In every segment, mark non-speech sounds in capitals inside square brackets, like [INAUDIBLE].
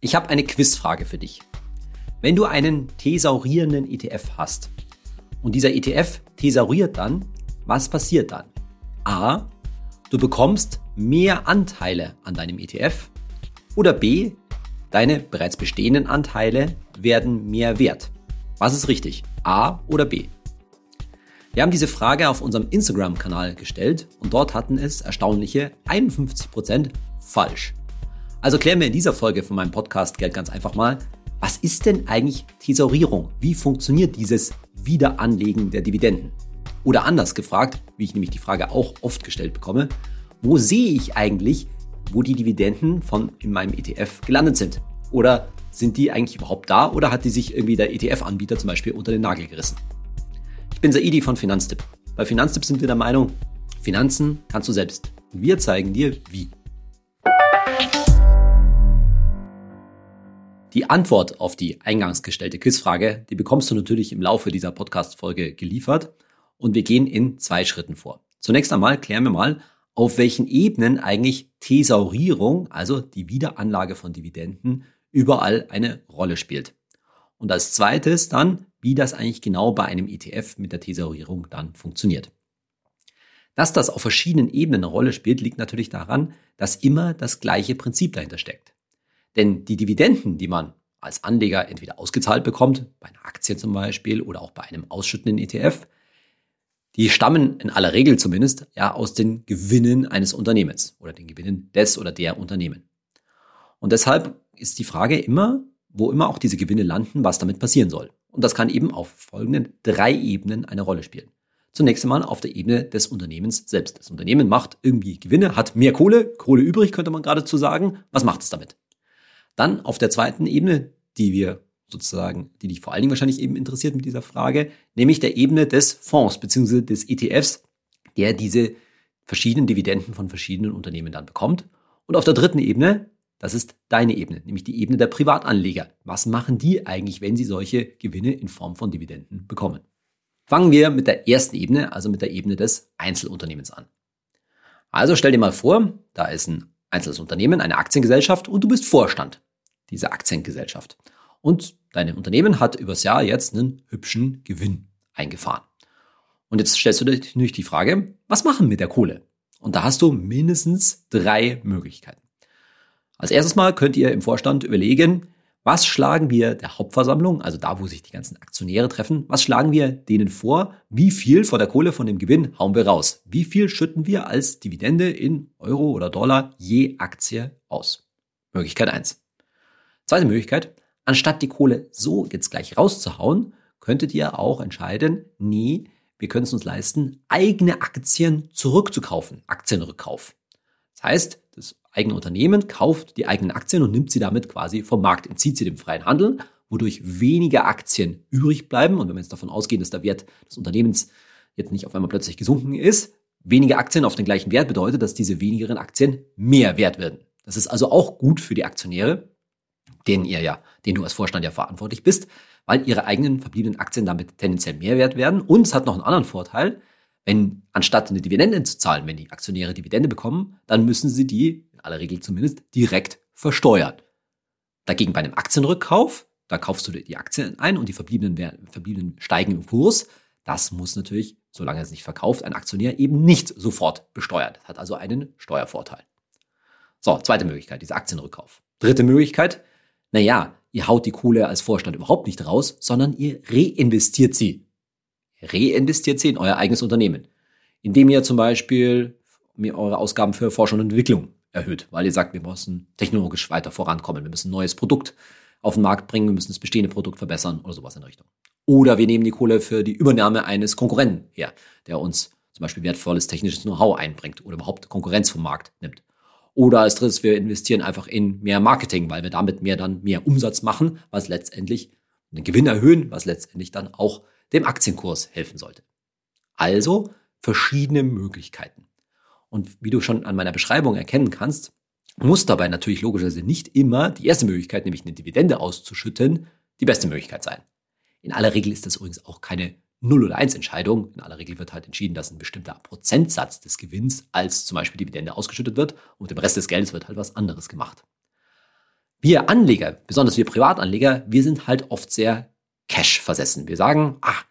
Ich habe eine Quizfrage für dich. Wenn du einen thesaurierenden ETF hast und dieser ETF thesauriert dann, was passiert dann? A. Du bekommst mehr Anteile an deinem ETF oder B. Deine bereits bestehenden Anteile werden mehr wert. Was ist richtig? A oder B? Wir haben diese Frage auf unserem Instagram-Kanal gestellt und dort hatten es erstaunliche 51% falsch. Also klären wir in dieser Folge von meinem Podcast Geld ganz einfach mal, was ist denn eigentlich Thesaurierung? Wie funktioniert dieses Wiederanlegen der Dividenden? Oder anders gefragt, wie ich nämlich die Frage auch oft gestellt bekomme, wo sehe ich eigentlich, wo die Dividenden von in meinem ETF gelandet sind? Oder sind die eigentlich überhaupt da oder hat die sich irgendwie der ETF-Anbieter zum Beispiel unter den Nagel gerissen? Ich bin Saidi von Finanztipp. Bei Finanztipp sind wir der Meinung, Finanzen kannst du selbst. Wir zeigen dir, wie. Die Antwort auf die eingangs gestellte Quizfrage, die bekommst du natürlich im Laufe dieser Podcast-Folge geliefert und wir gehen in zwei Schritten vor. Zunächst einmal klären wir mal, auf welchen Ebenen eigentlich Thesaurierung, also die Wiederanlage von Dividenden, überall eine Rolle spielt. Und als zweites dann, wie das eigentlich genau bei einem ETF mit der Thesaurierung dann funktioniert. Dass das auf verschiedenen Ebenen eine Rolle spielt, liegt natürlich daran, dass immer das gleiche Prinzip dahinter steckt. Denn die Dividenden, die man als Anleger entweder ausgezahlt bekommt, bei einer Aktie zum Beispiel oder auch bei einem ausschüttenden ETF, die stammen in aller Regel zumindest ja aus den Gewinnen eines Unternehmens oder den Gewinnen des oder der Unternehmen. Und deshalb ist die Frage immer, wo immer auch diese Gewinne landen, was damit passieren soll. Und das kann eben auf folgenden drei Ebenen eine Rolle spielen. Zunächst einmal auf der Ebene des Unternehmens selbst. Das Unternehmen macht irgendwie Gewinne, hat mehr Kohle, Kohle übrig, könnte man geradezu sagen. Was macht es damit? Dann auf der zweiten Ebene, die wir sozusagen, die dich vor allen Dingen wahrscheinlich eben interessiert mit dieser Frage, nämlich der Ebene des Fonds bzw. des ETFs, der diese verschiedenen Dividenden von verschiedenen Unternehmen dann bekommt. Und auf der dritten Ebene, das ist deine Ebene, nämlich die Ebene der Privatanleger. Was machen die eigentlich, wenn sie solche Gewinne in Form von Dividenden bekommen? Fangen wir mit der ersten Ebene, also mit der Ebene des Einzelunternehmens an. Also stell dir mal vor, da ist ein einzelnes Unternehmen, eine Aktiengesellschaft und du bist Vorstand diese Aktiengesellschaft. Und dein Unternehmen hat übers Jahr jetzt einen hübschen Gewinn eingefahren. Und jetzt stellst du dir natürlich die Frage, was machen mit der Kohle? Und da hast du mindestens drei Möglichkeiten. Als erstes Mal könnt ihr im Vorstand überlegen, was schlagen wir der Hauptversammlung, also da, wo sich die ganzen Aktionäre treffen, was schlagen wir denen vor? Wie viel von der Kohle, von dem Gewinn hauen wir raus? Wie viel schütten wir als Dividende in Euro oder Dollar je Aktie aus? Möglichkeit eins. Zweite Möglichkeit, anstatt die Kohle so jetzt gleich rauszuhauen, könntet ihr auch entscheiden, nee, wir können es uns leisten, eigene Aktien zurückzukaufen, Aktienrückkauf. Das heißt, das eigene Unternehmen kauft die eigenen Aktien und nimmt sie damit quasi vom Markt, entzieht sie dem freien Handel, wodurch weniger Aktien übrig bleiben. Und wenn wir jetzt davon ausgehen, dass der Wert des Unternehmens jetzt nicht auf einmal plötzlich gesunken ist, weniger Aktien auf den gleichen Wert bedeutet, dass diese wenigeren Aktien mehr wert werden. Das ist also auch gut für die Aktionäre, denen ihr ja, den du als Vorstand ja verantwortlich bist, weil ihre eigenen verbliebenen Aktien damit tendenziell mehr wert werden. Und es hat noch einen anderen Vorteil, wenn anstatt eine Dividende zu zahlen, wenn die Aktionäre Dividende bekommen, dann müssen sie die, in aller Regel zumindest, direkt versteuern. Dagegen bei einem Aktienrückkauf, da kaufst du die Aktien ein und die verbliebenen, verbliebenen steigen im Kurs. Das muss natürlich, solange es nicht verkauft, ein Aktionär eben nicht sofort besteuern. Das hat also einen Steuervorteil. So, zweite Möglichkeit, dieser Aktienrückkauf. Dritte Möglichkeit, naja, ihr haut die Kohle als Vorstand überhaupt nicht raus, sondern ihr reinvestiert sie. Reinvestiert sie in euer eigenes Unternehmen. Indem ihr zum Beispiel eure Ausgaben für Forschung und Entwicklung erhöht, weil ihr sagt, wir müssen technologisch weiter vorankommen, wir müssen ein neues Produkt auf den Markt bringen, wir müssen das bestehende Produkt verbessern oder sowas in der Richtung. Oder wir nehmen die Kohle für die Übernahme eines Konkurrenten her, der uns zum Beispiel wertvolles technisches Know-how einbringt oder überhaupt Konkurrenz vom Markt nimmt. Oder als drittes, wir investieren einfach in mehr Marketing, weil wir damit mehr dann mehr Umsatz machen, was letztendlich den Gewinn erhöhen, was letztendlich dann auch dem Aktienkurs helfen sollte. Also verschiedene Möglichkeiten. Und wie du schon an meiner Beschreibung erkennen kannst, muss dabei natürlich logischerweise nicht immer die erste Möglichkeit, nämlich eine Dividende auszuschütten, die beste Möglichkeit sein. In aller Regel ist das übrigens auch keine 0 oder 1 Entscheidung. In aller Regel wird halt entschieden, dass ein bestimmter Prozentsatz des Gewinns als zum Beispiel Dividende ausgeschüttet wird und mit dem Rest des Geldes wird halt was anderes gemacht. wir Anleger, besonders wir Privatanleger, wir sind halt oft sehr Cash versessen. Wir sagen, ah,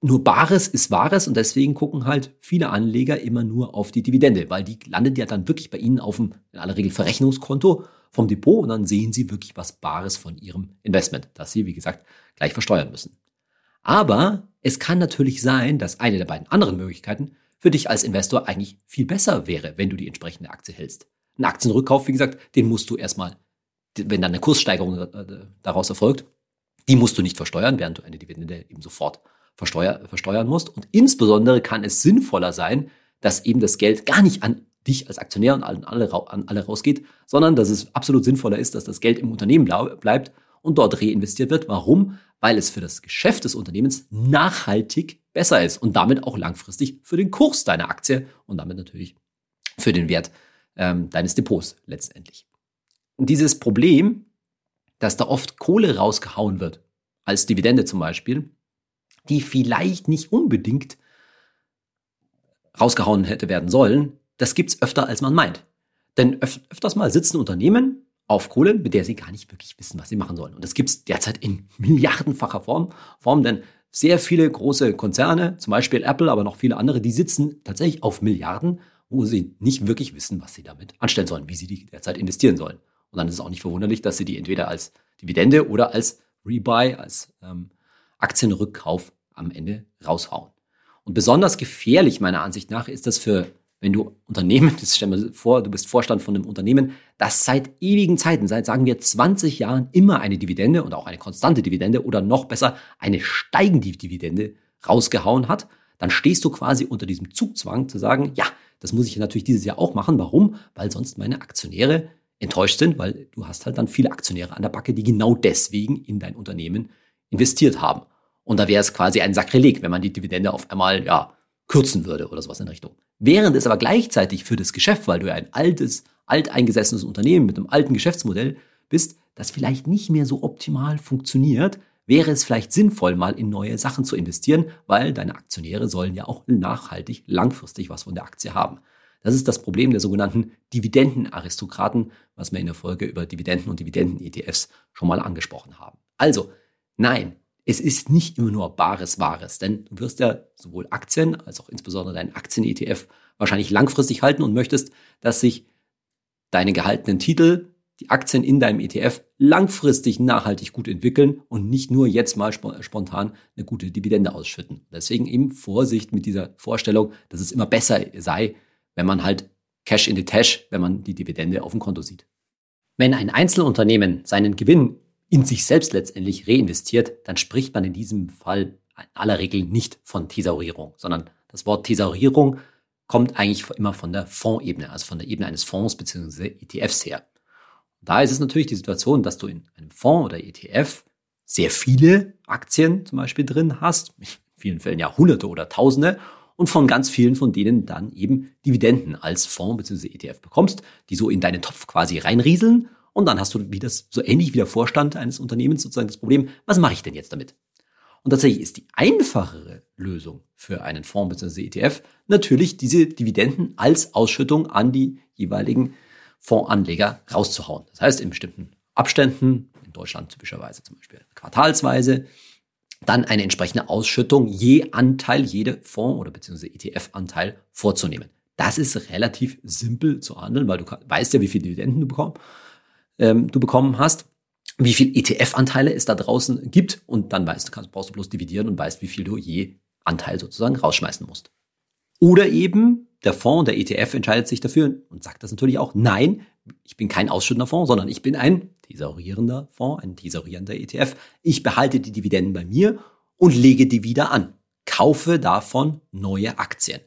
nur Bares ist Wahres und deswegen gucken halt viele Anleger immer nur auf die Dividende, weil die landet ja dann wirklich bei ihnen auf dem in aller Regel Verrechnungskonto vom Depot und dann sehen sie wirklich was Bares von ihrem Investment, das sie, wie gesagt, gleich versteuern müssen. Aber es kann natürlich sein, dass eine der beiden anderen Möglichkeiten für dich als Investor eigentlich viel besser wäre, wenn du die entsprechende Aktie hältst. Ein Aktienrückkauf, wie gesagt, den musst du erstmal, wenn dann eine Kurssteigerung äh, daraus erfolgt, die musst du nicht versteuern, während du eine Dividende eben sofort versteuer, versteuern musst. Und insbesondere kann es sinnvoller sein, dass eben das Geld gar nicht an dich als Aktionär und an alle, an alle rausgeht, sondern dass es absolut sinnvoller ist, dass das Geld im Unternehmen bleibt und dort reinvestiert wird. Warum? Weil es für das Geschäft des Unternehmens nachhaltig besser ist und damit auch langfristig für den Kurs deiner Aktie und damit natürlich für den Wert ähm, deines Depots letztendlich. Und dieses Problem, dass da oft Kohle rausgehauen wird, als Dividende zum Beispiel, die vielleicht nicht unbedingt rausgehauen hätte werden sollen, das gibt's öfter, als man meint. Denn öf öfters mal sitzen Unternehmen auf Kohle, mit der sie gar nicht wirklich wissen, was sie machen sollen. Und das gibt's derzeit in milliardenfacher Form, Form, denn sehr viele große Konzerne, zum Beispiel Apple, aber noch viele andere, die sitzen tatsächlich auf Milliarden, wo sie nicht wirklich wissen, was sie damit anstellen sollen, wie sie die derzeit investieren sollen. Und dann ist es auch nicht verwunderlich, dass sie die entweder als Dividende oder als Rebuy, als ähm, Aktienrückkauf am Ende raushauen. Und besonders gefährlich meiner Ansicht nach ist das für, wenn du Unternehmen, das stell dir vor, du bist Vorstand von einem Unternehmen, das seit ewigen Zeiten, seit sagen wir 20 Jahren immer eine Dividende und auch eine konstante Dividende oder noch besser eine steigende Dividende rausgehauen hat, dann stehst du quasi unter diesem Zugzwang zu sagen, ja, das muss ich natürlich dieses Jahr auch machen. Warum? Weil sonst meine Aktionäre enttäuscht sind, weil du hast halt dann viele Aktionäre an der Backe, die genau deswegen in dein Unternehmen investiert haben. Und da wäre es quasi ein Sakrileg, wenn man die Dividende auf einmal ja, kürzen würde oder sowas in Richtung. Während es aber gleichzeitig für das Geschäft, weil du ja ein altes, alteingesessenes Unternehmen mit einem alten Geschäftsmodell bist, das vielleicht nicht mehr so optimal funktioniert, wäre es vielleicht sinnvoll, mal in neue Sachen zu investieren, weil deine Aktionäre sollen ja auch nachhaltig, langfristig was von der Aktie haben. Das ist das Problem der sogenannten Dividendenaristokraten, was wir in der Folge über Dividenden und Dividenden-ETFs schon mal angesprochen haben. Also, nein, es ist nicht immer nur bares Wahres, denn du wirst ja sowohl Aktien als auch insbesondere deinen Aktien-ETF wahrscheinlich langfristig halten und möchtest, dass sich deine gehaltenen Titel, die Aktien in deinem ETF langfristig nachhaltig gut entwickeln und nicht nur jetzt mal spontan eine gute Dividende ausschütten. Deswegen eben Vorsicht mit dieser Vorstellung, dass es immer besser sei, wenn man halt Cash in the Tash, wenn man die Dividende auf dem Konto sieht. Wenn ein Einzelunternehmen seinen Gewinn in sich selbst letztendlich reinvestiert, dann spricht man in diesem Fall in aller Regel nicht von Thesaurierung, sondern das Wort Thesaurierung kommt eigentlich immer von der Fondsebene, also von der Ebene eines Fonds bzw. ETFs her. Und da ist es natürlich die Situation, dass du in einem Fonds oder ETF sehr viele Aktien zum Beispiel drin hast, in vielen Fällen ja Hunderte oder Tausende, und von ganz vielen von denen dann eben Dividenden als Fonds bzw. ETF bekommst, die so in deinen Topf quasi reinrieseln und dann hast du wie das, so ähnlich wie der Vorstand eines Unternehmens sozusagen das Problem, was mache ich denn jetzt damit? Und tatsächlich ist die einfachere Lösung für einen Fonds bzw. ETF natürlich diese Dividenden als Ausschüttung an die jeweiligen Fondsanleger rauszuhauen. Das heißt, in bestimmten Abständen, in Deutschland typischerweise zum Beispiel quartalsweise, dann eine entsprechende Ausschüttung je Anteil, jede Fonds- oder beziehungsweise ETF-Anteil vorzunehmen. Das ist relativ simpel zu handeln, weil du weißt ja, wie viele Dividenden du bekommst ähm, du bekommen hast, wie viel ETF-Anteile es da draußen gibt und dann weißt du, kannst, brauchst du bloß dividieren und weißt, wie viel du je Anteil sozusagen rausschmeißen musst. Oder eben der Fonds, der ETF entscheidet sich dafür und sagt das natürlich auch, nein, ich bin kein ausschüttender Fonds, sondern ich bin ein tesaurierender Fonds, ein tesaurierender ETF. Ich behalte die Dividenden bei mir und lege die wieder an. Kaufe davon neue Aktien.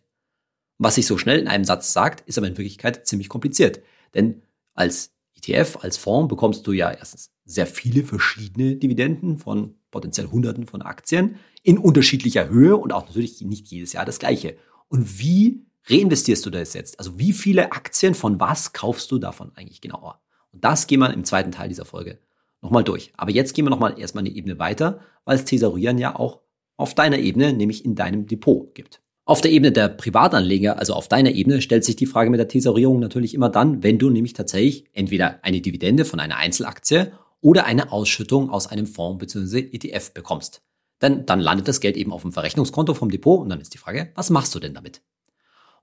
Was sich so schnell in einem Satz sagt, ist aber in Wirklichkeit ziemlich kompliziert. Denn als ETF als Fonds bekommst du ja erstens sehr viele verschiedene Dividenden von potenziell Hunderten von Aktien in unterschiedlicher Höhe und auch natürlich nicht jedes Jahr das gleiche. Und wie reinvestierst du das jetzt? Also wie viele Aktien von was kaufst du davon eigentlich genauer? Und das gehen wir im zweiten Teil dieser Folge nochmal durch. Aber jetzt gehen wir nochmal erstmal eine Ebene weiter, weil es Thesaurieren ja auch auf deiner Ebene, nämlich in deinem Depot gibt. Auf der Ebene der Privatanleger, also auf deiner Ebene, stellt sich die Frage mit der Tesorierung natürlich immer dann, wenn du nämlich tatsächlich entweder eine Dividende von einer Einzelaktie oder eine Ausschüttung aus einem Fonds bzw. ETF bekommst. Denn dann landet das Geld eben auf dem Verrechnungskonto vom Depot und dann ist die Frage, was machst du denn damit?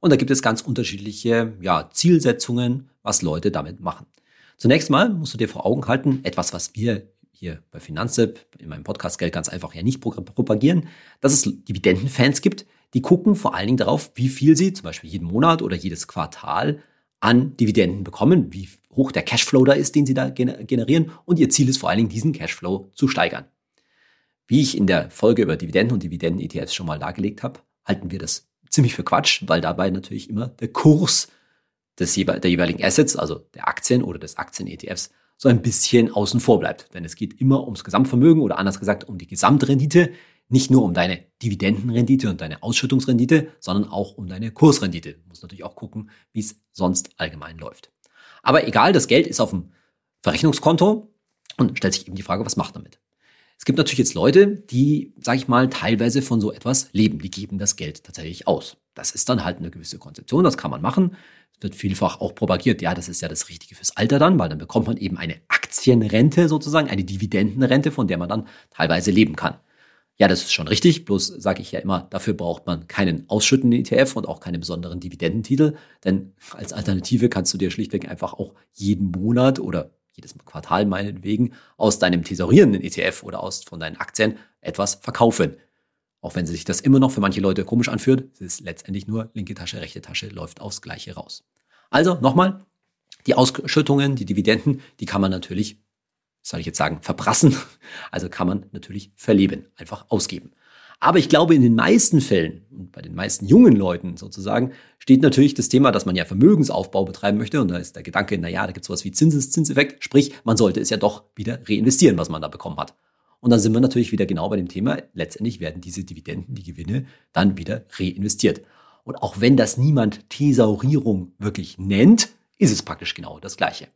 Und da gibt es ganz unterschiedliche ja, Zielsetzungen, was Leute damit machen. Zunächst mal musst du dir vor Augen halten, etwas, was wir hier bei Finanzip in meinem Podcast Geld ganz einfach ja nicht propagieren, dass es Dividendenfans gibt, die gucken vor allen Dingen darauf, wie viel sie zum Beispiel jeden Monat oder jedes Quartal an Dividenden bekommen, wie hoch der Cashflow da ist, den sie da generieren. Und ihr Ziel ist vor allen Dingen, diesen Cashflow zu steigern. Wie ich in der Folge über Dividenden und Dividenden-ETFs schon mal dargelegt habe, halten wir das ziemlich für Quatsch, weil dabei natürlich immer der Kurs des der jeweiligen Assets, also der Aktien oder des Aktien-ETFs, so ein bisschen außen vor bleibt. Denn es geht immer ums Gesamtvermögen oder anders gesagt um die Gesamtrendite, nicht nur um deine Dividendenrendite und deine Ausschüttungsrendite, sondern auch um deine Kursrendite. Du musst natürlich auch gucken, wie es sonst allgemein läuft. Aber egal, das Geld ist auf dem Verrechnungskonto und stellt sich eben die Frage, was macht damit? Es gibt natürlich jetzt Leute, die, sage ich mal, teilweise von so etwas leben. Die geben das Geld tatsächlich aus. Das ist dann halt eine gewisse Konzeption, das kann man machen. Es wird vielfach auch propagiert, ja, das ist ja das Richtige fürs Alter dann, weil dann bekommt man eben eine Aktienrente sozusagen, eine Dividendenrente, von der man dann teilweise leben kann. Ja, das ist schon richtig, bloß sage ich ja immer, dafür braucht man keinen ausschüttenden ETF und auch keine besonderen Dividendentitel, denn als Alternative kannst du dir schlichtweg einfach auch jeden Monat oder jedes Quartal meinetwegen aus deinem tesorierenden ETF oder aus von deinen Aktien etwas verkaufen. Auch wenn sich das immer noch für manche Leute komisch anfühlt, es ist letztendlich nur linke Tasche, rechte Tasche, läuft aufs Gleiche raus. Also nochmal, die Ausschüttungen, die Dividenden, die kann man natürlich soll ich jetzt sagen, verprassen. Also kann man natürlich verleben, einfach ausgeben. Aber ich glaube, in den meisten Fällen und bei den meisten jungen Leuten sozusagen steht natürlich das Thema, dass man ja Vermögensaufbau betreiben möchte. Und da ist der Gedanke, na ja, da gibt es sowas wie Zinseszinseffekt. Sprich, man sollte es ja doch wieder reinvestieren, was man da bekommen hat. Und dann sind wir natürlich wieder genau bei dem Thema. Letztendlich werden diese Dividenden, die Gewinne, dann wieder reinvestiert. Und auch wenn das niemand Thesaurierung wirklich nennt, ist es praktisch genau das Gleiche.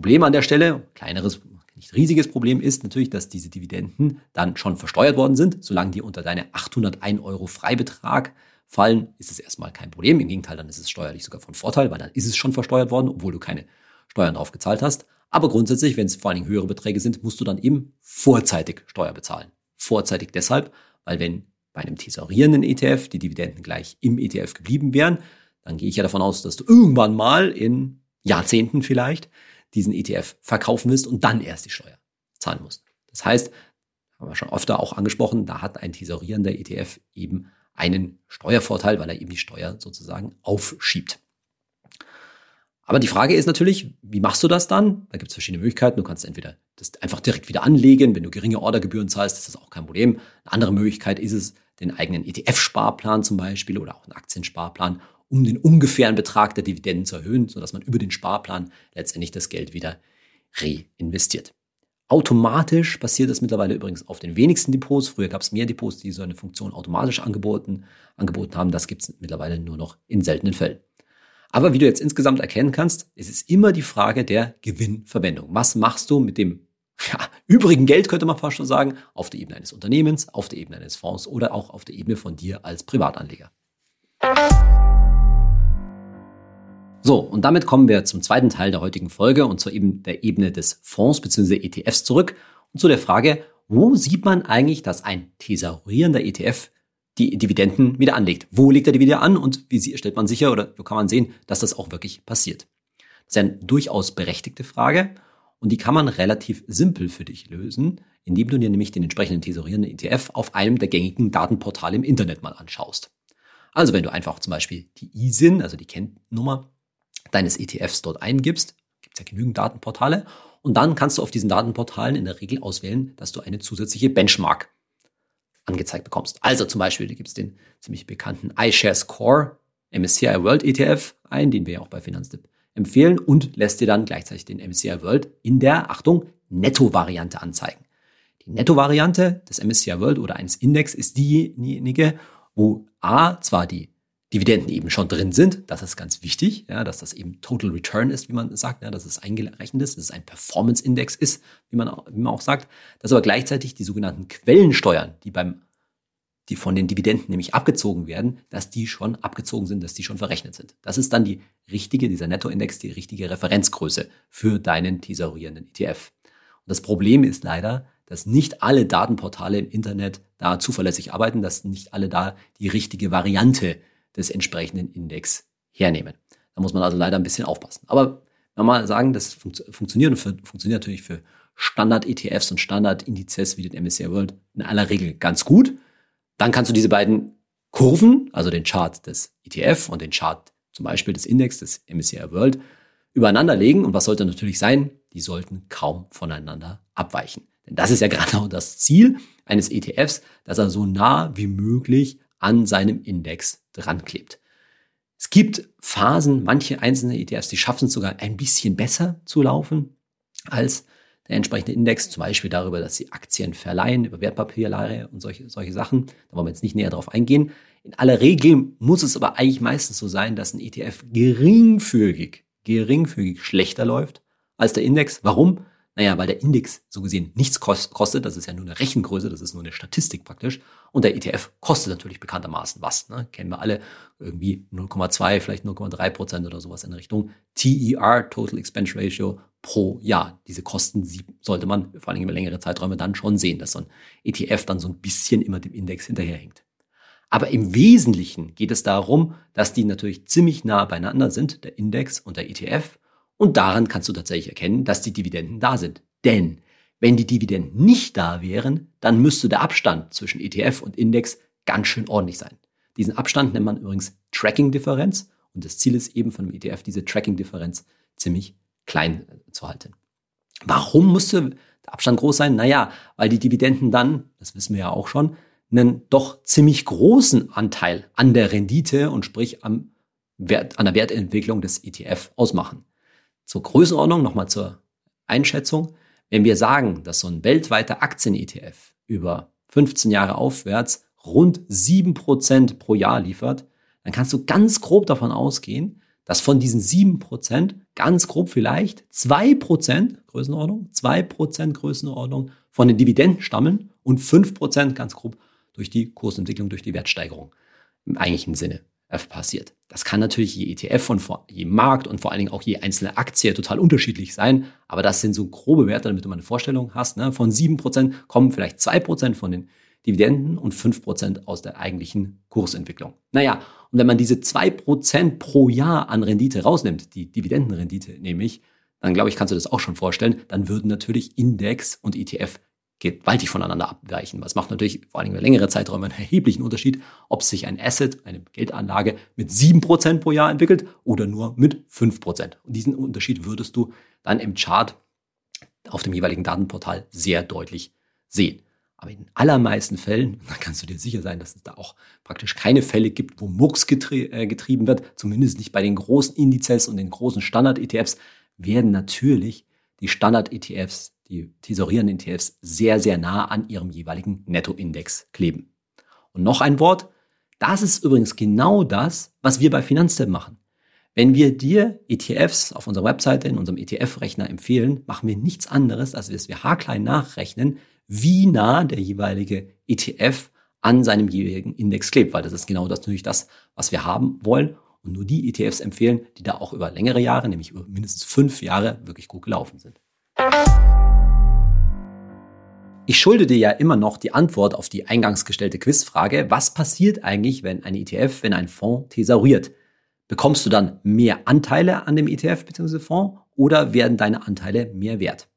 Problem an der Stelle, kleineres, nicht riesiges Problem ist natürlich, dass diese Dividenden dann schon versteuert worden sind. Solange die unter deine 801 Euro Freibetrag fallen, ist es erstmal kein Problem. Im Gegenteil, dann ist es steuerlich sogar von Vorteil, weil dann ist es schon versteuert worden, obwohl du keine Steuern drauf gezahlt hast. Aber grundsätzlich, wenn es vor allen Dingen höhere Beträge sind, musst du dann eben vorzeitig Steuer bezahlen. Vorzeitig deshalb, weil wenn bei einem tesorierenden ETF die Dividenden gleich im ETF geblieben wären, dann gehe ich ja davon aus, dass du irgendwann mal in Jahrzehnten vielleicht diesen ETF verkaufen willst und dann erst die Steuer zahlen musst. Das heißt, haben wir schon öfter auch angesprochen, da hat ein tesorierender ETF eben einen Steuervorteil, weil er eben die Steuer sozusagen aufschiebt. Aber die Frage ist natürlich, wie machst du das dann? Da gibt es verschiedene Möglichkeiten. Du kannst entweder das einfach direkt wieder anlegen. Wenn du geringe Ordergebühren zahlst, ist das auch kein Problem. Eine andere Möglichkeit ist es, den eigenen ETF-Sparplan zum Beispiel oder auch einen Aktiensparplan um den ungefähren Betrag der Dividenden zu erhöhen, sodass man über den Sparplan letztendlich das Geld wieder reinvestiert. Automatisch passiert das mittlerweile übrigens auf den wenigsten Depots. Früher gab es mehr Depots, die so eine Funktion automatisch angeboten, angeboten haben. Das gibt es mittlerweile nur noch in seltenen Fällen. Aber wie du jetzt insgesamt erkennen kannst, es ist immer die Frage der Gewinnverwendung. Was machst du mit dem ja, übrigen Geld, könnte man fast schon sagen, auf der Ebene eines Unternehmens, auf der Ebene eines Fonds oder auch auf der Ebene von dir als Privatanleger? So, und damit kommen wir zum zweiten Teil der heutigen Folge und zur eben der Ebene des Fonds bzw. ETFs zurück und zu der Frage, wo sieht man eigentlich, dass ein tesorierender ETF die Dividenden wieder anlegt? Wo legt er die wieder an und wie stellt man sicher oder wo kann man sehen, dass das auch wirklich passiert? Das ist eine durchaus berechtigte Frage und die kann man relativ simpel für dich lösen, indem du dir nämlich den entsprechenden tesorierenden ETF auf einem der gängigen Datenportale im Internet mal anschaust. Also wenn du einfach zum Beispiel die ISIN, also die Kennnummer deines ETFs dort eingibst, gibt es ja genügend Datenportale, und dann kannst du auf diesen Datenportalen in der Regel auswählen, dass du eine zusätzliche Benchmark angezeigt bekommst. Also zum Beispiel, du gibst den ziemlich bekannten iShares Core MSCI World ETF ein, den wir ja auch bei Finanztipp empfehlen und lässt dir dann gleichzeitig den MSCI World in der, Achtung, Netto-Variante anzeigen. Die Netto-Variante des MSCI World oder eines Index ist diejenige, wo A, zwar die Dividenden eben schon drin sind. Das ist ganz wichtig, ja, dass das eben Total Return ist, wie man sagt, ja, dass es eingerechnet ist, dass es ein Performance Index ist, wie man, wie man auch sagt, dass aber gleichzeitig die sogenannten Quellensteuern, die beim die von den Dividenden nämlich abgezogen werden, dass die schon abgezogen sind, dass die schon verrechnet sind. Das ist dann die richtige, dieser Nettoindex, die richtige Referenzgröße für deinen tesorierenden ETF. Und das Problem ist leider, dass nicht alle Datenportale im Internet da zuverlässig arbeiten, dass nicht alle da die richtige Variante des entsprechenden Index hernehmen. Da muss man also leider ein bisschen aufpassen. Aber wenn wir mal sagen, das funktioniert und funktioniert natürlich für Standard-ETFs und Standard-Indizes wie den MSCI World in aller Regel ganz gut. Dann kannst du diese beiden Kurven, also den Chart des ETF und den Chart zum Beispiel des Index des MSCI World, übereinander legen. Und was sollte natürlich sein? Die sollten kaum voneinander abweichen. Denn das ist ja [LAUGHS] genau das Ziel eines ETFs, dass er so nah wie möglich an seinem Index dran klebt. Es gibt Phasen, manche einzelne ETFs, die schaffen es sogar ein bisschen besser zu laufen als der entsprechende Index, zum Beispiel darüber, dass sie Aktien verleihen, über Wertpapierleihe und solche, solche Sachen. Da wollen wir jetzt nicht näher drauf eingehen. In aller Regel muss es aber eigentlich meistens so sein, dass ein ETF geringfügig, geringfügig schlechter läuft als der Index. Warum? Naja, weil der Index so gesehen nichts kostet, das ist ja nur eine Rechengröße, das ist nur eine Statistik praktisch. Und der ETF kostet natürlich bekanntermaßen was. Ne? Kennen wir alle irgendwie 0,2, vielleicht 0,3 Prozent oder sowas in Richtung TER, Total Expense Ratio, pro Jahr. Diese Kosten sollte man vor allem über längere Zeiträume dann schon sehen, dass so ein ETF dann so ein bisschen immer dem Index hinterherhängt. Aber im Wesentlichen geht es darum, dass die natürlich ziemlich nah beieinander sind, der Index und der ETF. Und daran kannst du tatsächlich erkennen, dass die Dividenden da sind. Denn wenn die Dividenden nicht da wären, dann müsste der Abstand zwischen ETF und Index ganz schön ordentlich sein. Diesen Abstand nennt man übrigens Tracking-Differenz und das Ziel ist eben von dem ETF, diese Tracking-Differenz ziemlich klein zu halten. Warum musste der Abstand groß sein? Naja, weil die Dividenden dann, das wissen wir ja auch schon, einen doch ziemlich großen Anteil an der Rendite und sprich am Wert, an der Wertentwicklung des ETF ausmachen. Zur Größenordnung nochmal zur Einschätzung. Wenn wir sagen, dass so ein weltweiter Aktien-ETF über 15 Jahre aufwärts rund 7% pro Jahr liefert, dann kannst du ganz grob davon ausgehen, dass von diesen 7% ganz grob vielleicht 2% Größenordnung, 2% Größenordnung von den Dividenden stammen und 5% ganz grob durch die Kursentwicklung, durch die Wertsteigerung im eigentlichen Sinne passiert. Das kann natürlich je ETF und je Markt und vor allen Dingen auch je einzelne Aktie total unterschiedlich sein, aber das sind so grobe Werte, damit du mal eine Vorstellung hast. Ne? Von 7% kommen vielleicht 2% von den Dividenden und 5% aus der eigentlichen Kursentwicklung. Naja, und wenn man diese 2% pro Jahr an Rendite rausnimmt, die Dividendenrendite nämlich, dann glaube ich, kannst du das auch schon vorstellen, dann würden natürlich Index und ETF gewaltig voneinander abweichen. Was macht natürlich vor allem über längere Zeiträume einen erheblichen Unterschied, ob sich ein Asset, eine Geldanlage mit 7% pro Jahr entwickelt oder nur mit 5%. Und diesen Unterschied würdest du dann im Chart auf dem jeweiligen Datenportal sehr deutlich sehen. Aber in den allermeisten Fällen, [LAUGHS] da kannst du dir sicher sein, dass es da auch praktisch keine Fälle gibt, wo Mux getrie äh, getrieben wird, zumindest nicht bei den großen Indizes und den großen Standard-ETFs, werden natürlich die Standard-ETFs, die tesorierenden ETFs, sehr, sehr nah an ihrem jeweiligen Nettoindex kleben. Und noch ein Wort, das ist übrigens genau das, was wir bei Finanztip machen. Wenn wir dir ETFs auf unserer Webseite in unserem ETF-Rechner empfehlen, machen wir nichts anderes, als dass wir haarklein nachrechnen, wie nah der jeweilige ETF an seinem jeweiligen Index klebt, weil das ist genau das natürlich das, was wir haben wollen und nur die ETFs empfehlen, die da auch über längere Jahre, nämlich über mindestens fünf Jahre, wirklich gut gelaufen sind. Ich schulde dir ja immer noch die Antwort auf die eingangs gestellte Quizfrage, was passiert eigentlich, wenn ein ETF, wenn ein Fonds thesauriert? Bekommst du dann mehr Anteile an dem ETF bzw. Fonds oder werden deine Anteile mehr wert?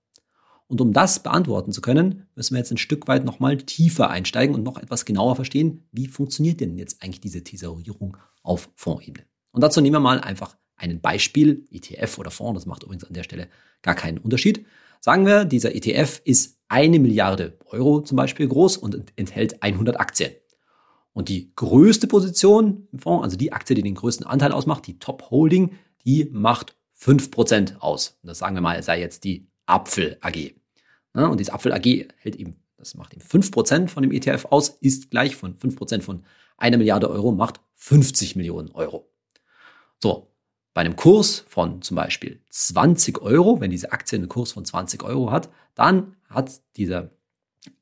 Und um das beantworten zu können, müssen wir jetzt ein Stück weit nochmal tiefer einsteigen und noch etwas genauer verstehen, wie funktioniert denn jetzt eigentlich diese Tesorierung auf Fondsebene. Und dazu nehmen wir mal einfach ein Beispiel, ETF oder Fonds, das macht übrigens an der Stelle gar keinen Unterschied. Sagen wir, dieser ETF ist eine Milliarde Euro zum Beispiel groß und enthält 100 Aktien. Und die größte Position im Fonds, also die Aktie, die den größten Anteil ausmacht, die Top Holding, die macht 5% aus. Und das sagen wir mal, sei jetzt die Apfel AG. Ja, und diese Apfel AG hält eben, das macht eben 5% von dem ETF aus, ist gleich von 5% von einer Milliarde Euro, macht 50 Millionen Euro. So, bei einem Kurs von zum Beispiel 20 Euro, wenn diese Aktie einen Kurs von 20 Euro hat, dann hat dieser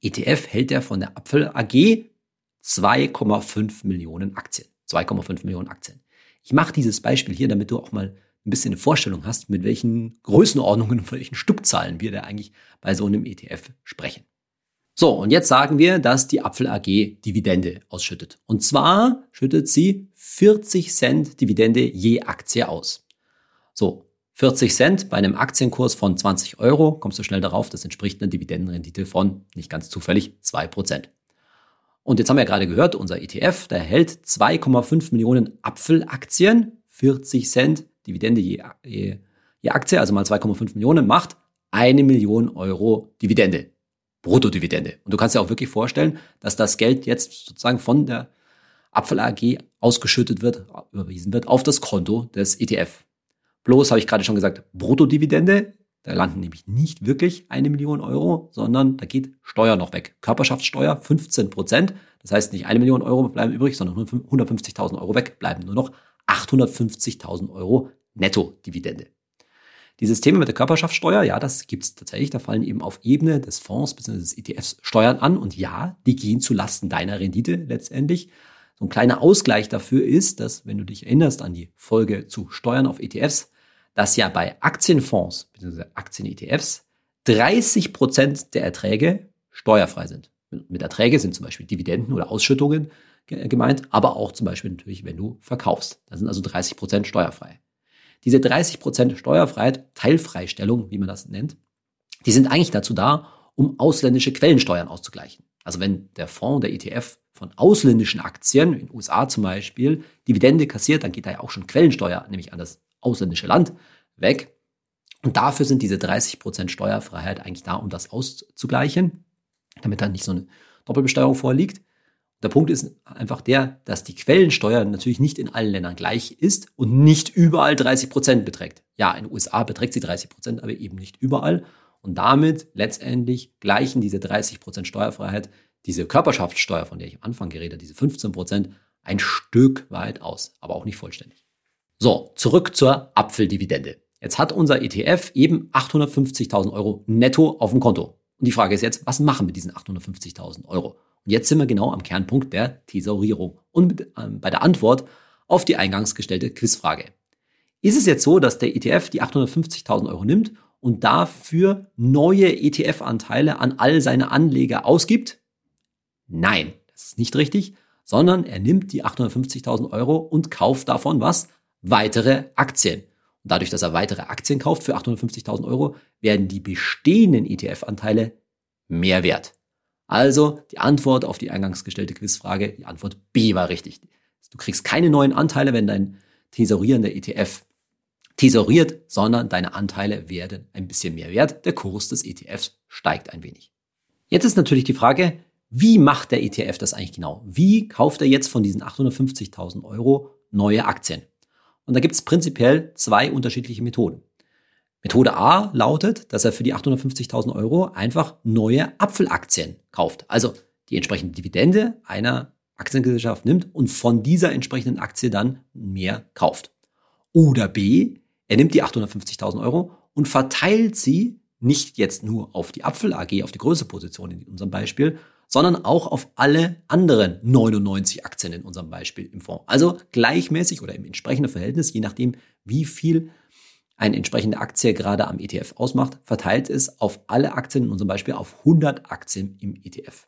ETF, hält der von der Apfel AG 2,5 Millionen Aktien. 2,5 Millionen Aktien. Ich mache dieses Beispiel hier, damit du auch mal ein bisschen eine Vorstellung hast, mit welchen Größenordnungen und welchen Stückzahlen wir da eigentlich bei so einem ETF sprechen. So, und jetzt sagen wir, dass die Apfel AG Dividende ausschüttet. Und zwar schüttet sie 40 Cent Dividende je Aktie aus. So, 40 Cent bei einem Aktienkurs von 20 Euro, kommst du schnell darauf, das entspricht einer Dividendenrendite von, nicht ganz zufällig, 2%. Und jetzt haben wir ja gerade gehört, unser ETF, der hält 2,5 Millionen Apfelaktien, 40 Cent Dividende je, je, je Aktie, also mal 2,5 Millionen, macht eine Million Euro Dividende. Bruttodividende. Und du kannst dir auch wirklich vorstellen, dass das Geld jetzt sozusagen von der Apfel AG ausgeschüttet wird, überwiesen wird auf das Konto des ETF. Bloß habe ich gerade schon gesagt, Bruttodividende, da landen nämlich nicht wirklich eine Million Euro, sondern da geht Steuer noch weg. Körperschaftssteuer 15 Prozent. Das heißt, nicht eine Million Euro bleiben übrig, sondern 150.000 Euro weg, bleiben nur noch 850.000 Euro Netto-Dividende. Dieses Thema mit der Körperschaftssteuer, ja, das gibt es tatsächlich. Da fallen eben auf Ebene des Fonds bzw. des ETFs Steuern an. Und ja, die gehen zu Lasten deiner Rendite letztendlich. So ein kleiner Ausgleich dafür ist, dass, wenn du dich erinnerst an die Folge zu Steuern auf ETFs, dass ja bei Aktienfonds bzw. Aktien-ETFs 30 Prozent der Erträge steuerfrei sind. Mit Erträge sind zum Beispiel Dividenden oder Ausschüttungen gemeint, aber auch zum Beispiel natürlich, wenn du verkaufst. Da sind also 30 Prozent steuerfrei. Diese 30% Steuerfreiheit, Teilfreistellung, wie man das nennt, die sind eigentlich dazu da, um ausländische Quellensteuern auszugleichen. Also wenn der Fonds, der ETF von ausländischen Aktien, in den USA zum Beispiel, Dividende kassiert, dann geht da ja auch schon Quellensteuer, nämlich an das ausländische Land, weg. Und dafür sind diese 30% Steuerfreiheit eigentlich da, um das auszugleichen, damit dann nicht so eine Doppelbesteuerung vorliegt. Der Punkt ist einfach der, dass die Quellensteuer natürlich nicht in allen Ländern gleich ist und nicht überall 30 Prozent beträgt. Ja, in den USA beträgt sie 30 Prozent, aber eben nicht überall. Und damit letztendlich gleichen diese 30 Prozent Steuerfreiheit, diese Körperschaftssteuer, von der ich am Anfang geredet, diese 15 Prozent, ein Stück weit aus, aber auch nicht vollständig. So, zurück zur Apfeldividende. Jetzt hat unser ETF eben 850.000 Euro netto auf dem Konto. Und die Frage ist jetzt, was machen wir mit diesen 850.000 Euro? Und jetzt sind wir genau am Kernpunkt der Thesaurierung und ähm, bei der Antwort auf die eingangs gestellte Quizfrage. Ist es jetzt so, dass der ETF die 850.000 Euro nimmt und dafür neue ETF-Anteile an all seine Anleger ausgibt? Nein, das ist nicht richtig, sondern er nimmt die 850.000 Euro und kauft davon was? Weitere Aktien. Und dadurch, dass er weitere Aktien kauft für 850.000 Euro, werden die bestehenden ETF-Anteile mehr wert. Also die Antwort auf die eingangs gestellte Quizfrage, die Antwort B war richtig. Du kriegst keine neuen Anteile, wenn dein thesaurierender ETF thesauriert, sondern deine Anteile werden ein bisschen mehr wert. Der Kurs des ETFs steigt ein wenig. Jetzt ist natürlich die Frage, wie macht der ETF das eigentlich genau? Wie kauft er jetzt von diesen 850.000 Euro neue Aktien? Und da gibt es prinzipiell zwei unterschiedliche Methoden. Methode A lautet, dass er für die 850.000 Euro einfach neue Apfelaktien kauft. Also die entsprechende Dividende einer Aktiengesellschaft nimmt und von dieser entsprechenden Aktie dann mehr kauft. Oder B, er nimmt die 850.000 Euro und verteilt sie nicht jetzt nur auf die Apfel AG, auf die größte Position in unserem Beispiel, sondern auch auf alle anderen 99 Aktien in unserem Beispiel im Fonds. Also gleichmäßig oder im entsprechenden Verhältnis, je nachdem, wie viel eine entsprechende Aktie gerade am ETF ausmacht, verteilt es auf alle Aktien, in unserem Beispiel auf 100 Aktien im ETF.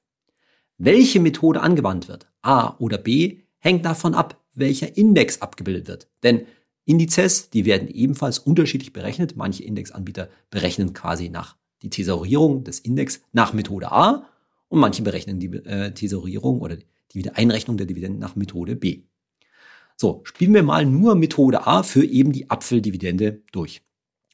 Welche Methode angewandt wird, A oder B, hängt davon ab, welcher Index abgebildet wird. Denn Indizes, die werden ebenfalls unterschiedlich berechnet. Manche Indexanbieter berechnen quasi nach die Tesorierung des Index nach Methode A und manche berechnen die äh, Tesorierung oder die Einrechnung der Dividenden nach Methode B. So, spielen wir mal nur Methode A für eben die Apfeldividende durch.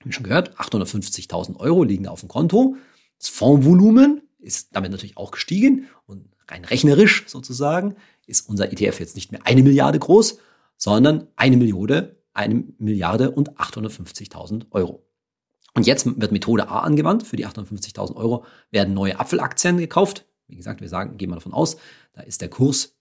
Wie schon gehört, 850.000 Euro liegen auf dem Konto. Das Fondsvolumen ist damit natürlich auch gestiegen und rein rechnerisch sozusagen ist unser ETF jetzt nicht mehr eine Milliarde groß, sondern eine Milliarde, eine Milliarde und 850.000 Euro. Und jetzt wird Methode A angewandt. Für die 850.000 Euro werden neue Apfelaktien gekauft. Wie gesagt, wir sagen, gehen wir davon aus, da ist der Kurs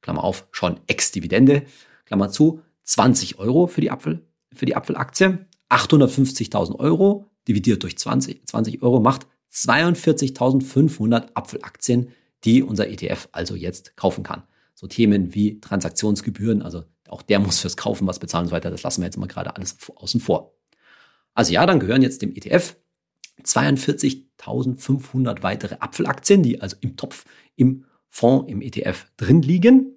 Klammer auf, schon Ex-Dividende, Klammer zu, 20 Euro für die Apfel, für die Apfelaktie, 850.000 Euro dividiert durch 20, 20 Euro macht 42.500 Apfelaktien, die unser ETF also jetzt kaufen kann. So Themen wie Transaktionsgebühren, also auch der muss fürs Kaufen was bezahlen und so weiter. Das lassen wir jetzt mal gerade alles außen vor. Also ja, dann gehören jetzt dem ETF 42.500 weitere Apfelaktien, die also im Topf, im Fonds, im ETF drin liegen.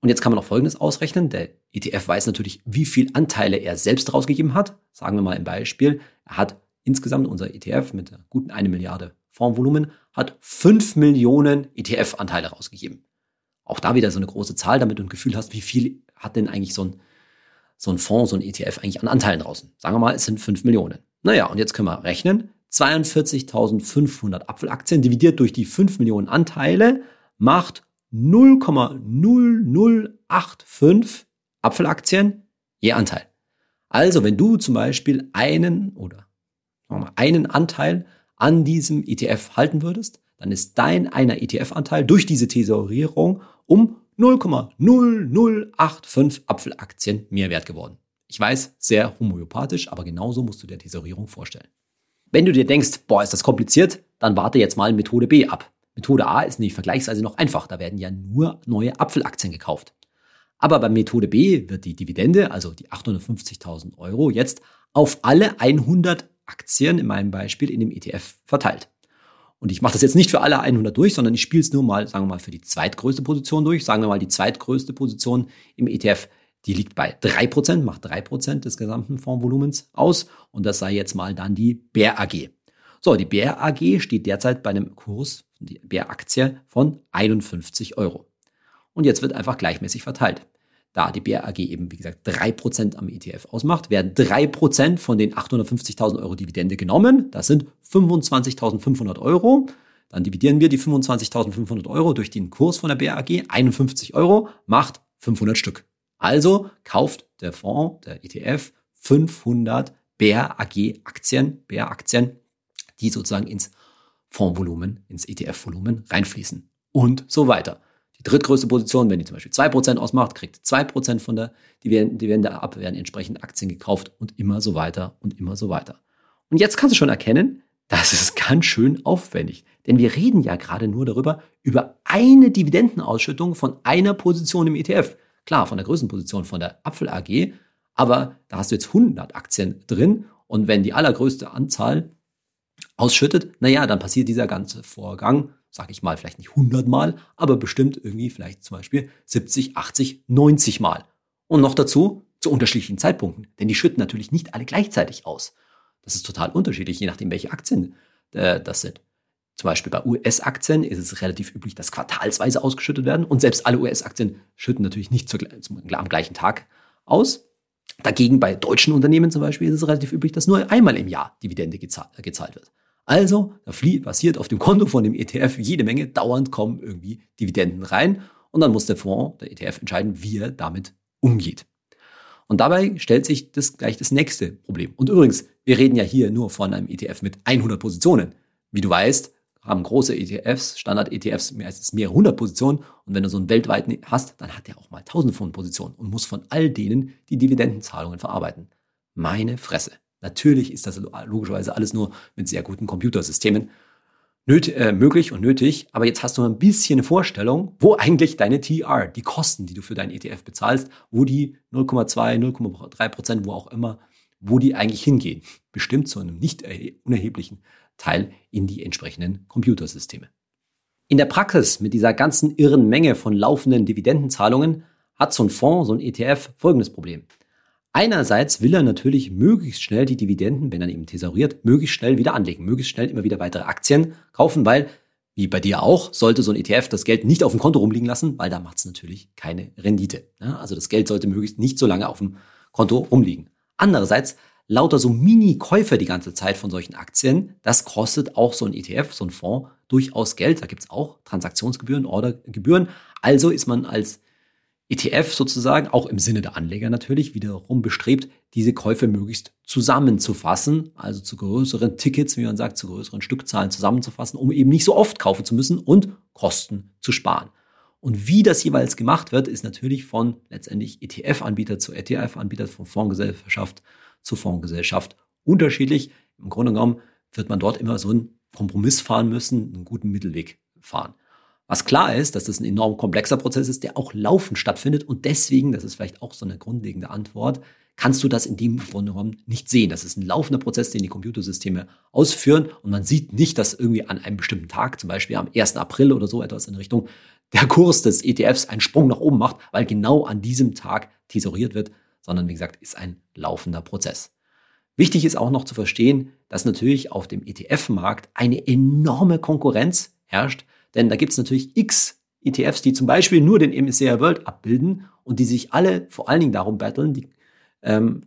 Und jetzt kann man noch Folgendes ausrechnen. Der ETF weiß natürlich, wie viel Anteile er selbst rausgegeben hat. Sagen wir mal im Beispiel, er hat insgesamt unser ETF mit guten eine Milliarde Fondsvolumen, hat 5 Millionen ETF-Anteile rausgegeben. Auch da wieder so eine große Zahl, damit du ein Gefühl hast, wie viel hat denn eigentlich so ein, so ein Fonds, so ein ETF eigentlich an Anteilen draußen. Sagen wir mal, es sind 5 Millionen. Naja, und jetzt können wir rechnen. 42.500 Apfelaktien dividiert durch die 5 Millionen Anteile macht 0,0085 Apfelaktien je Anteil. Also wenn du zum Beispiel einen oder einen Anteil an diesem ETF halten würdest, dann ist dein einer ETF-Anteil durch diese Tesorierung um 0,0085 Apfelaktien mehr wert geworden. Ich weiß, sehr homöopathisch, aber genauso musst du dir Tesorierung vorstellen. Wenn du dir denkst, boah, ist das kompliziert, dann warte jetzt mal Methode B ab. Methode A ist nämlich vergleichsweise noch einfach, da werden ja nur neue Apfelaktien gekauft. Aber bei Methode B wird die Dividende, also die 850.000 Euro, jetzt auf alle 100 Aktien in meinem Beispiel in dem ETF verteilt. Und ich mache das jetzt nicht für alle 100 durch, sondern ich spiele es nur mal, sagen wir mal, für die zweitgrößte Position durch. Sagen wir mal, die zweitgrößte Position im ETF, die liegt bei 3%, macht 3% des gesamten Fondsvolumens aus. Und das sei jetzt mal dann die Bär AG. So, die Bär AG steht derzeit bei einem Kurs, die Bär Aktie von 51 Euro. Und jetzt wird einfach gleichmäßig verteilt. Da die Bär AG eben, wie gesagt, 3% am ETF ausmacht, werden 3% von den 850.000 Euro Dividende genommen. Das sind 25.500 Euro. Dann dividieren wir die 25.500 Euro durch den Kurs von der Bär AG. 51 Euro macht 500 Stück. Also kauft der Fonds, der ETF, 500 Bär AG Aktien, Bär Aktien, die sozusagen ins Fondsvolumen, ins ETF-Volumen reinfließen und so weiter. Die drittgrößte Position, wenn die zum Beispiel 2% ausmacht, kriegt 2% von der Dividende ab, werden entsprechend Aktien gekauft und immer so weiter und immer so weiter. Und jetzt kannst du schon erkennen, das ist [LAUGHS] ganz schön aufwendig. Denn wir reden ja gerade nur darüber, über eine Dividendenausschüttung von einer Position im ETF. Klar, von der größten Position von der Apfel AG, aber da hast du jetzt 100 Aktien drin und wenn die allergrößte Anzahl ausschüttet, naja, dann passiert dieser ganze Vorgang sage ich mal, vielleicht nicht 100 Mal, aber bestimmt irgendwie vielleicht zum Beispiel 70, 80, 90 Mal. Und noch dazu zu unterschiedlichen Zeitpunkten, denn die schütten natürlich nicht alle gleichzeitig aus. Das ist total unterschiedlich, je nachdem, welche Aktien äh, das sind. Zum Beispiel bei US-Aktien ist es relativ üblich, dass quartalsweise ausgeschüttet werden. Und selbst alle US-Aktien schütten natürlich nicht am gleichen Tag aus. Dagegen bei deutschen Unternehmen zum Beispiel ist es relativ üblich, dass nur einmal im Jahr Dividende gezahlt, gezahlt wird. Also, da passiert auf dem Konto von dem ETF jede Menge, dauernd kommen irgendwie Dividenden rein und dann muss der Fonds, der ETF entscheiden, wie er damit umgeht. Und dabei stellt sich das gleich das nächste Problem. Und übrigens, wir reden ja hier nur von einem ETF mit 100 Positionen. Wie du weißt, haben große ETFs, Standard-ETFs meistens mehrere hundert Positionen. Und wenn du so einen weltweiten hast, dann hat der auch mal tausend von Positionen und muss von all denen die Dividendenzahlungen verarbeiten. Meine Fresse. Natürlich ist das logischerweise alles nur mit sehr guten Computersystemen äh, möglich und nötig. Aber jetzt hast du ein bisschen eine Vorstellung, wo eigentlich deine TR, die Kosten, die du für deinen ETF bezahlst, wo die 0,2, 0,3 Prozent, wo auch immer, wo die eigentlich hingehen. Bestimmt zu einem nicht unerheblichen Teil in die entsprechenden Computersysteme. In der Praxis mit dieser ganzen irren Menge von laufenden Dividendenzahlungen hat so ein Fonds, so ein ETF folgendes Problem. Einerseits will er natürlich möglichst schnell die Dividenden, wenn er eben thesauriert, möglichst schnell wieder anlegen, möglichst schnell immer wieder weitere Aktien kaufen, weil, wie bei dir auch, sollte so ein ETF das Geld nicht auf dem Konto rumliegen lassen, weil da macht es natürlich keine Rendite. Also das Geld sollte möglichst nicht so lange auf dem Konto rumliegen. Andererseits, lauter so Mini-Käufer die ganze Zeit von solchen Aktien, das kostet auch so ein ETF, so ein Fonds, durchaus Geld. Da gibt's auch Transaktionsgebühren, Ordergebühren. Also ist man als ETF sozusagen, auch im Sinne der Anleger natürlich, wiederum bestrebt, diese Käufe möglichst zusammenzufassen, also zu größeren Tickets, wie man sagt, zu größeren Stückzahlen zusammenzufassen, um eben nicht so oft kaufen zu müssen und Kosten zu sparen. Und wie das jeweils gemacht wird, ist natürlich von letztendlich ETF-Anbieter zu ETF-Anbieter, von Fondsgesellschaft zu Fondsgesellschaft unterschiedlich. Im Grunde genommen wird man dort immer so einen Kompromiss fahren müssen, einen guten Mittelweg fahren. Was klar ist, dass das ein enorm komplexer Prozess ist, der auch laufend stattfindet und deswegen, das ist vielleicht auch so eine grundlegende Antwort, kannst du das in dem Grunde genommen nicht sehen. Das ist ein laufender Prozess, den die Computersysteme ausführen und man sieht nicht, dass irgendwie an einem bestimmten Tag, zum Beispiel am 1. April oder so etwas in Richtung, der Kurs des ETFs einen Sprung nach oben macht, weil genau an diesem Tag tesoriert wird, sondern wie gesagt, ist ein laufender Prozess. Wichtig ist auch noch zu verstehen, dass natürlich auf dem ETF-Markt eine enorme Konkurrenz herrscht, denn da gibt es natürlich x ETFs, die zum Beispiel nur den MSCI World abbilden und die sich alle vor allen Dingen darum battlen, die, ähm,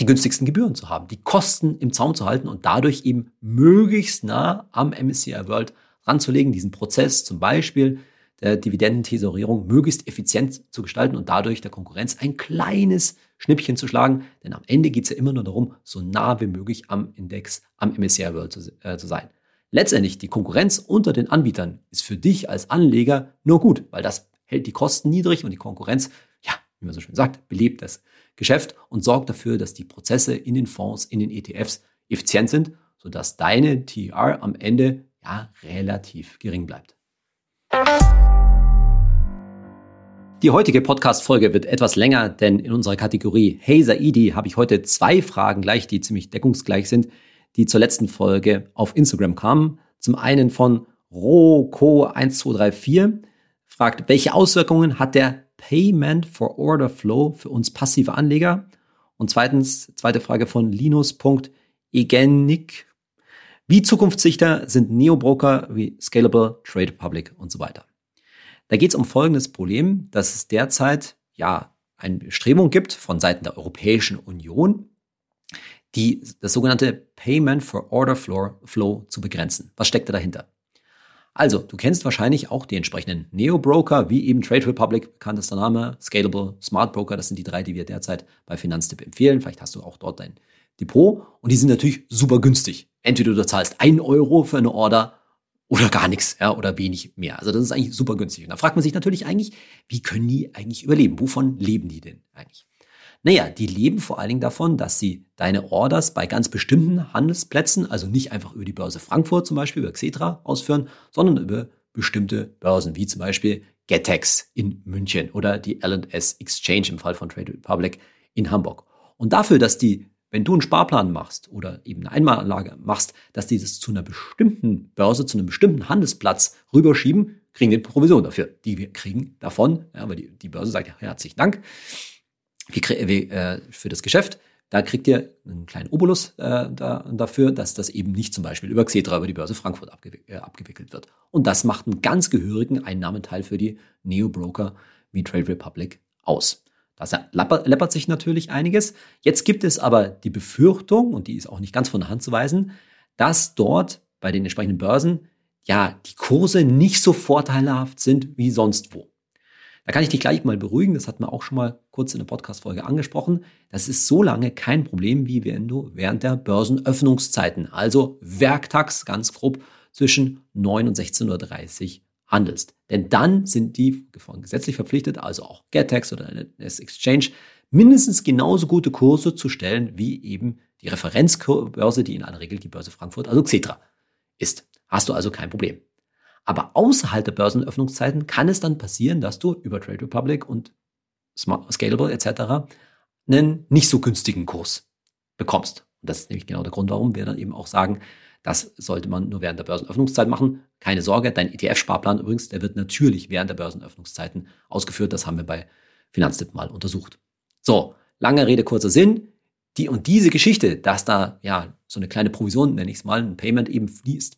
die günstigsten Gebühren zu haben, die Kosten im Zaum zu halten und dadurch eben möglichst nah am MSCI World ranzulegen, diesen Prozess zum Beispiel der Dividendentesorierung möglichst effizient zu gestalten und dadurch der Konkurrenz ein kleines Schnippchen zu schlagen. Denn am Ende geht es ja immer nur darum, so nah wie möglich am Index, am MSCI World zu, äh, zu sein. Letztendlich, die Konkurrenz unter den Anbietern ist für dich als Anleger nur gut, weil das hält die Kosten niedrig und die Konkurrenz, ja, wie man so schön sagt, belebt das Geschäft und sorgt dafür, dass die Prozesse in den Fonds, in den ETFs effizient sind, sodass deine TR am Ende ja relativ gering bleibt. Die heutige Podcast-Folge wird etwas länger, denn in unserer Kategorie Hey Saidi habe ich heute zwei Fragen gleich, die ziemlich deckungsgleich sind, die zur letzten Folge auf Instagram kamen. Zum einen von Roko1234 fragt, welche Auswirkungen hat der Payment for Order Flow für uns passive Anleger? Und zweitens, zweite Frage von Linus.egenik. Wie zukunftssicher sind Neo-Broker wie Scalable, Trade Public und so weiter? Da geht es um folgendes Problem, dass es derzeit ja eine Bestrebung gibt von Seiten der Europäischen Union, die das sogenannte Payment for Order Flow, Flow zu begrenzen. Was steckt da dahinter? Also, du kennst wahrscheinlich auch die entsprechenden Neo-Broker, wie eben Trade Republic, bekanntester Name, Scalable, Smart Broker, das sind die drei, die wir derzeit bei Finanztipp empfehlen. Vielleicht hast du auch dort dein Depot und die sind natürlich super günstig. Entweder du zahlst einen Euro für eine Order oder gar nichts, ja, oder wenig mehr. Also das ist eigentlich super günstig. Und da fragt man sich natürlich eigentlich, wie können die eigentlich überleben? Wovon leben die denn eigentlich? Naja, die leben vor allen Dingen davon, dass sie deine Orders bei ganz bestimmten Handelsplätzen, also nicht einfach über die Börse Frankfurt zum Beispiel, über Xetra ausführen, sondern über bestimmte Börsen, wie zum Beispiel Getex in München oder die L&S Exchange im Fall von Trade Republic in Hamburg. Und dafür, dass die wenn du einen Sparplan machst oder eben eine Einmalanlage machst, dass die das zu einer bestimmten Börse, zu einem bestimmten Handelsplatz rüberschieben, kriegen die Provision dafür. Die wir kriegen davon, ja, weil die, die Börse sagt, ja, herzlichen Dank wir, wir, äh, für das Geschäft. Da kriegt ihr einen kleinen Obolus äh, da, dafür, dass das eben nicht zum Beispiel über Xetra, über die Börse Frankfurt abgewickelt, äh, abgewickelt wird. Und das macht einen ganz gehörigen Einnahmeteil für die Neo-Broker wie Trade Republic aus. Da läppert sich natürlich einiges. Jetzt gibt es aber die Befürchtung, und die ist auch nicht ganz von der Hand zu weisen, dass dort bei den entsprechenden Börsen ja die Kurse nicht so vorteilhaft sind wie sonst wo. Da kann ich dich gleich mal beruhigen, das hat man auch schon mal kurz in der Podcast-Folge angesprochen. Das ist so lange kein Problem, wie wenn du während der Börsenöffnungszeiten, also werktags ganz grob zwischen 9 und 16.30 Uhr handelst. Denn dann sind die gesetzlich verpflichtet, also auch GetTex oder NS Exchange, mindestens genauso gute Kurse zu stellen wie eben die Referenzbörse, die in aller Regel die Börse Frankfurt, also Xetra, ist. Hast du also kein Problem. Aber außerhalb der Börsenöffnungszeiten kann es dann passieren, dass du über Trade Republic und Smart, Scalable etc. einen nicht so günstigen Kurs bekommst. Und das ist nämlich genau der Grund, warum wir dann eben auch sagen, das sollte man nur während der Börsenöffnungszeit machen. Keine Sorge, dein ETF-Sparplan übrigens, der wird natürlich während der Börsenöffnungszeiten ausgeführt. Das haben wir bei Finanztipp mal untersucht. So, lange Rede, kurzer Sinn. Die und diese Geschichte, dass da ja so eine kleine Provision, nenne ich es mal, ein Payment eben fließt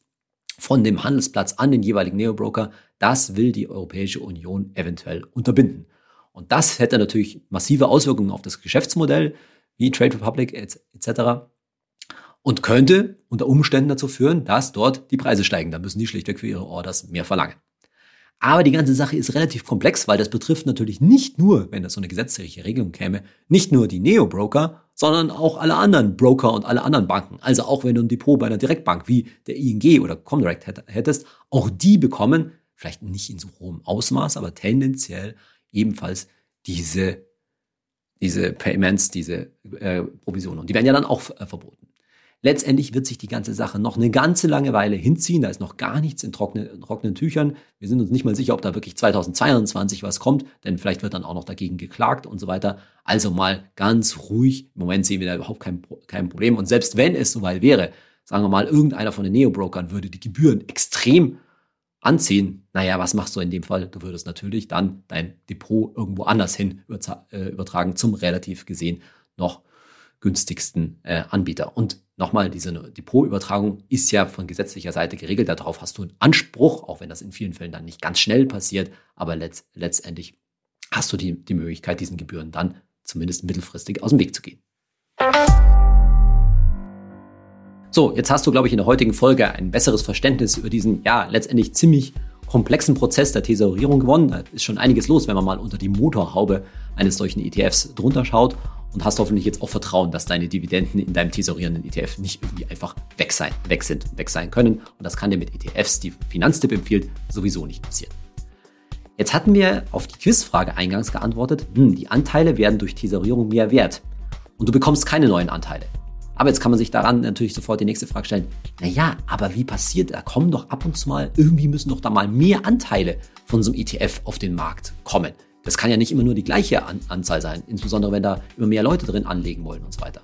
von dem Handelsplatz an den jeweiligen Neobroker, das will die Europäische Union eventuell unterbinden. Und das hätte natürlich massive Auswirkungen auf das Geschäftsmodell, wie Trade Republic etc und könnte unter Umständen dazu führen, dass dort die Preise steigen. Da müssen die schlichtweg für ihre Orders mehr verlangen. Aber die ganze Sache ist relativ komplex, weil das betrifft natürlich nicht nur, wenn das so eine gesetzliche Regelung käme, nicht nur die Neo-Broker, sondern auch alle anderen Broker und alle anderen Banken. Also auch wenn du ein Depot bei einer Direktbank wie der ING oder Comdirect hättest, auch die bekommen, vielleicht nicht in so hohem Ausmaß, aber tendenziell ebenfalls diese, diese Payments, diese äh, Provisionen. Und die werden ja dann auch äh, verboten. Letztendlich wird sich die ganze Sache noch eine ganze lange Weile hinziehen. Da ist noch gar nichts in trockenen, trockenen Tüchern. Wir sind uns nicht mal sicher, ob da wirklich 2022 was kommt, denn vielleicht wird dann auch noch dagegen geklagt und so weiter. Also mal ganz ruhig. Im Moment sehen wir da überhaupt kein, kein Problem. Und selbst wenn es soweit wäre, sagen wir mal, irgendeiner von den Neo-Brokern würde die Gebühren extrem anziehen. Naja, was machst du in dem Fall? Du würdest natürlich dann dein Depot irgendwo anders hin äh, übertragen zum relativ gesehen noch günstigsten äh, Anbieter. Und nochmal, diese Depotübertragung ist ja von gesetzlicher Seite geregelt. Darauf hast du einen Anspruch, auch wenn das in vielen Fällen dann nicht ganz schnell passiert. Aber letzt, letztendlich hast du die, die Möglichkeit, diesen Gebühren dann zumindest mittelfristig aus dem Weg zu gehen. So, jetzt hast du, glaube ich, in der heutigen Folge ein besseres Verständnis über diesen, ja, letztendlich ziemlich komplexen Prozess der Tesorierung gewonnen. Da ist schon einiges los, wenn man mal unter die Motorhaube eines solchen ETFs drunter schaut und hast hoffentlich jetzt auch Vertrauen, dass deine Dividenden in deinem tesorierenden ETF nicht irgendwie einfach weg sein, weg sind, weg sein können. Und das kann dir mit ETFs, die Finanztipp empfiehlt, sowieso nicht passieren. Jetzt hatten wir auf die Quizfrage eingangs geantwortet, hm, die Anteile werden durch Tesorierung mehr wert und du bekommst keine neuen Anteile. Aber jetzt kann man sich daran natürlich sofort die nächste Frage stellen. Naja, aber wie passiert, da kommen doch ab und zu mal, irgendwie müssen doch da mal mehr Anteile von so einem ETF auf den Markt kommen. Das kann ja nicht immer nur die gleiche An Anzahl sein, insbesondere wenn da immer mehr Leute drin anlegen wollen und so weiter.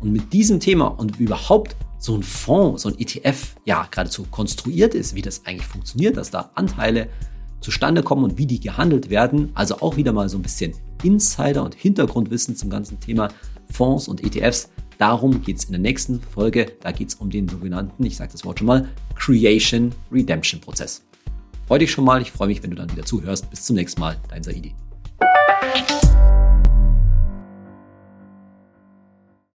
Und mit diesem Thema und überhaupt so ein Fonds, so ein ETF, ja, geradezu konstruiert ist, wie das eigentlich funktioniert, dass da Anteile zustande kommen und wie die gehandelt werden. Also auch wieder mal so ein bisschen Insider- und Hintergrundwissen zum ganzen Thema Fonds und ETFs. Darum geht es in der nächsten Folge. Da geht es um den sogenannten, ich sage das Wort schon mal, Creation Freue dich schon mal. Ich freue mich, wenn du dann wieder zuhörst. Bis zum nächsten Mal. Dein Saidi.